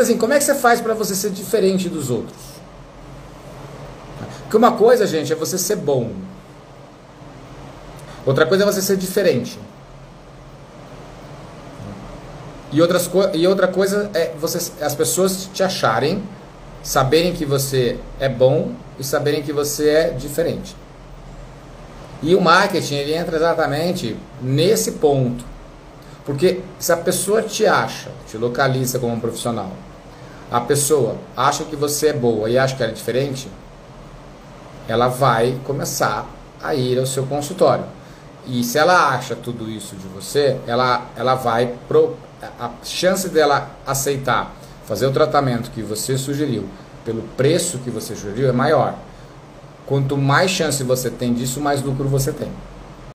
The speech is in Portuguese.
Mas assim, como é que você faz para você ser diferente dos outros? Porque uma coisa, gente, é você ser bom. Outra coisa é você ser diferente. E, outras e outra coisa é você, as pessoas te acharem, saberem que você é bom e saberem que você é diferente. E o marketing ele entra exatamente nesse ponto. Porque se a pessoa te acha, te localiza como um profissional, a pessoa acha que você é boa e acha que ela é diferente, ela vai começar a ir ao seu consultório. E se ela acha tudo isso de você, ela, ela vai pro, a chance dela aceitar fazer o tratamento que você sugeriu pelo preço que você sugeriu é maior. Quanto mais chance você tem disso, mais lucro você tem.